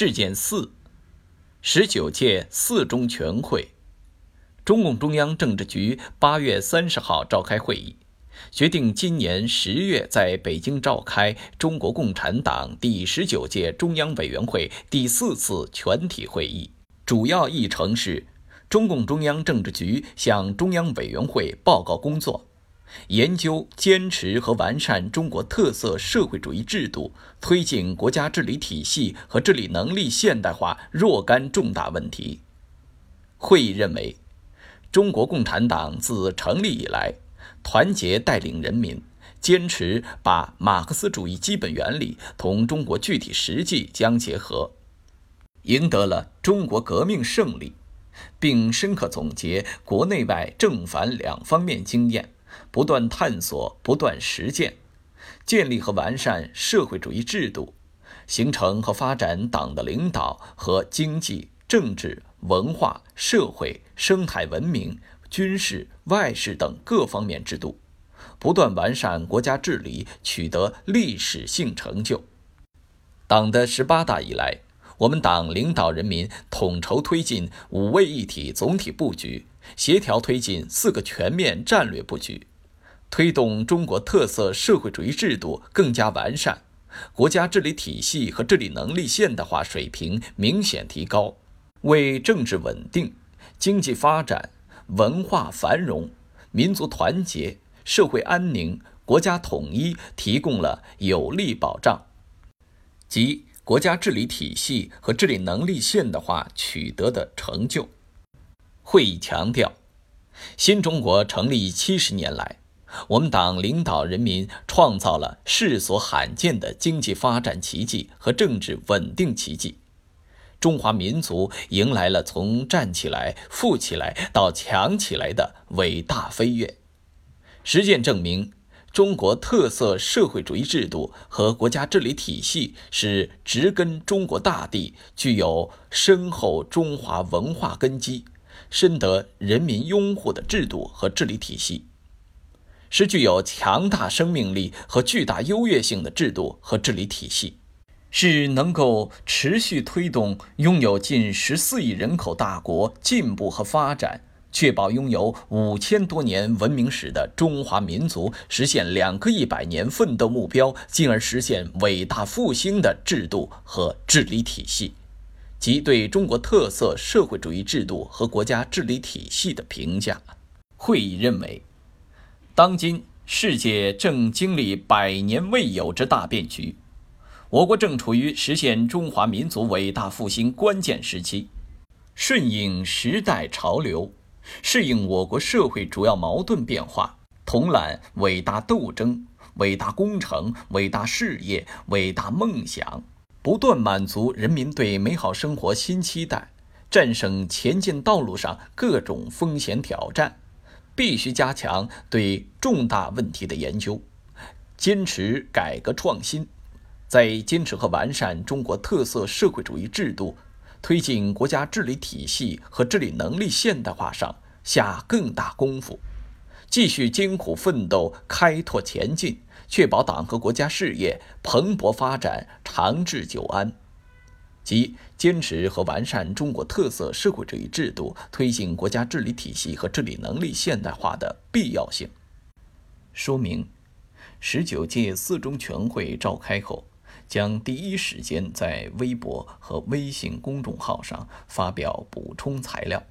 事件四：十九届四中全会，中共中央政治局八月三十号召开会议，决定今年十月在北京召开中国共产党第十九届中央委员会第四次全体会议。主要议程是：中共中央政治局向中央委员会报告工作。研究、坚持和完善中国特色社会主义制度，推进国家治理体系和治理能力现代化若干重大问题。会议认为，中国共产党自成立以来，团结带领人民，坚持把马克思主义基本原理同中国具体实际相结合，赢得了中国革命胜利，并深刻总结国内外正反两方面经验。不断探索，不断实践，建立和完善社会主义制度，形成和发展党的领导和经济、政治、文化、社会、生态文明、军事、外事等各方面制度，不断完善国家治理，取得历史性成就。党的十八大以来，我们党领导人民统筹推进五位一体总体布局，协调推进四个全面战略布局。推动中国特色社会主义制度更加完善，国家治理体系和治理能力现代化水平明显提高，为政治稳定、经济发展、文化繁荣、民族团结、社会安宁、国家统一提供了有力保障，及国家治理体系和治理能力现代化取得的成就。会议强调，新中国成立七十年来。我们党领导人民创造了世所罕见的经济发展奇迹和政治稳定奇迹，中华民族迎来了从站起来、富起来到强起来的伟大飞跃。实践证明，中国特色社会主义制度和国家治理体系是植根中国大地、具有深厚中华文化根基、深得人民拥护的制度和治理体系。是具有强大生命力和巨大优越性的制度和治理体系，是能够持续推动拥有近十四亿人口大国进步和发展，确保拥有五千多年文明史的中华民族实现两个一百年奋斗目标，进而实现伟大复兴的制度和治理体系，及对中国特色社会主义制度和国家治理体系的评价。会议认为。当今世界正经历百年未有之大变局，我国正处于实现中华民族伟大复兴关键时期。顺应时代潮流，适应我国社会主要矛盾变化，统揽伟大斗争、伟大工程、伟大事业、伟大梦想，不断满足人民对美好生活新期待，战胜前进道路上各种风险挑战。必须加强对重大问题的研究，坚持改革创新，在坚持和完善中国特色社会主义制度、推进国家治理体系和治理能力现代化上下更大功夫，继续艰苦奋斗、开拓前进，确保党和国家事业蓬勃发展、长治久安。即坚持和完善中国特色社会主义制度，推进国家治理体系和治理能力现代化的必要性。说明：十九届四中全会召开后，将第一时间在微博和微信公众号上发表补充材料。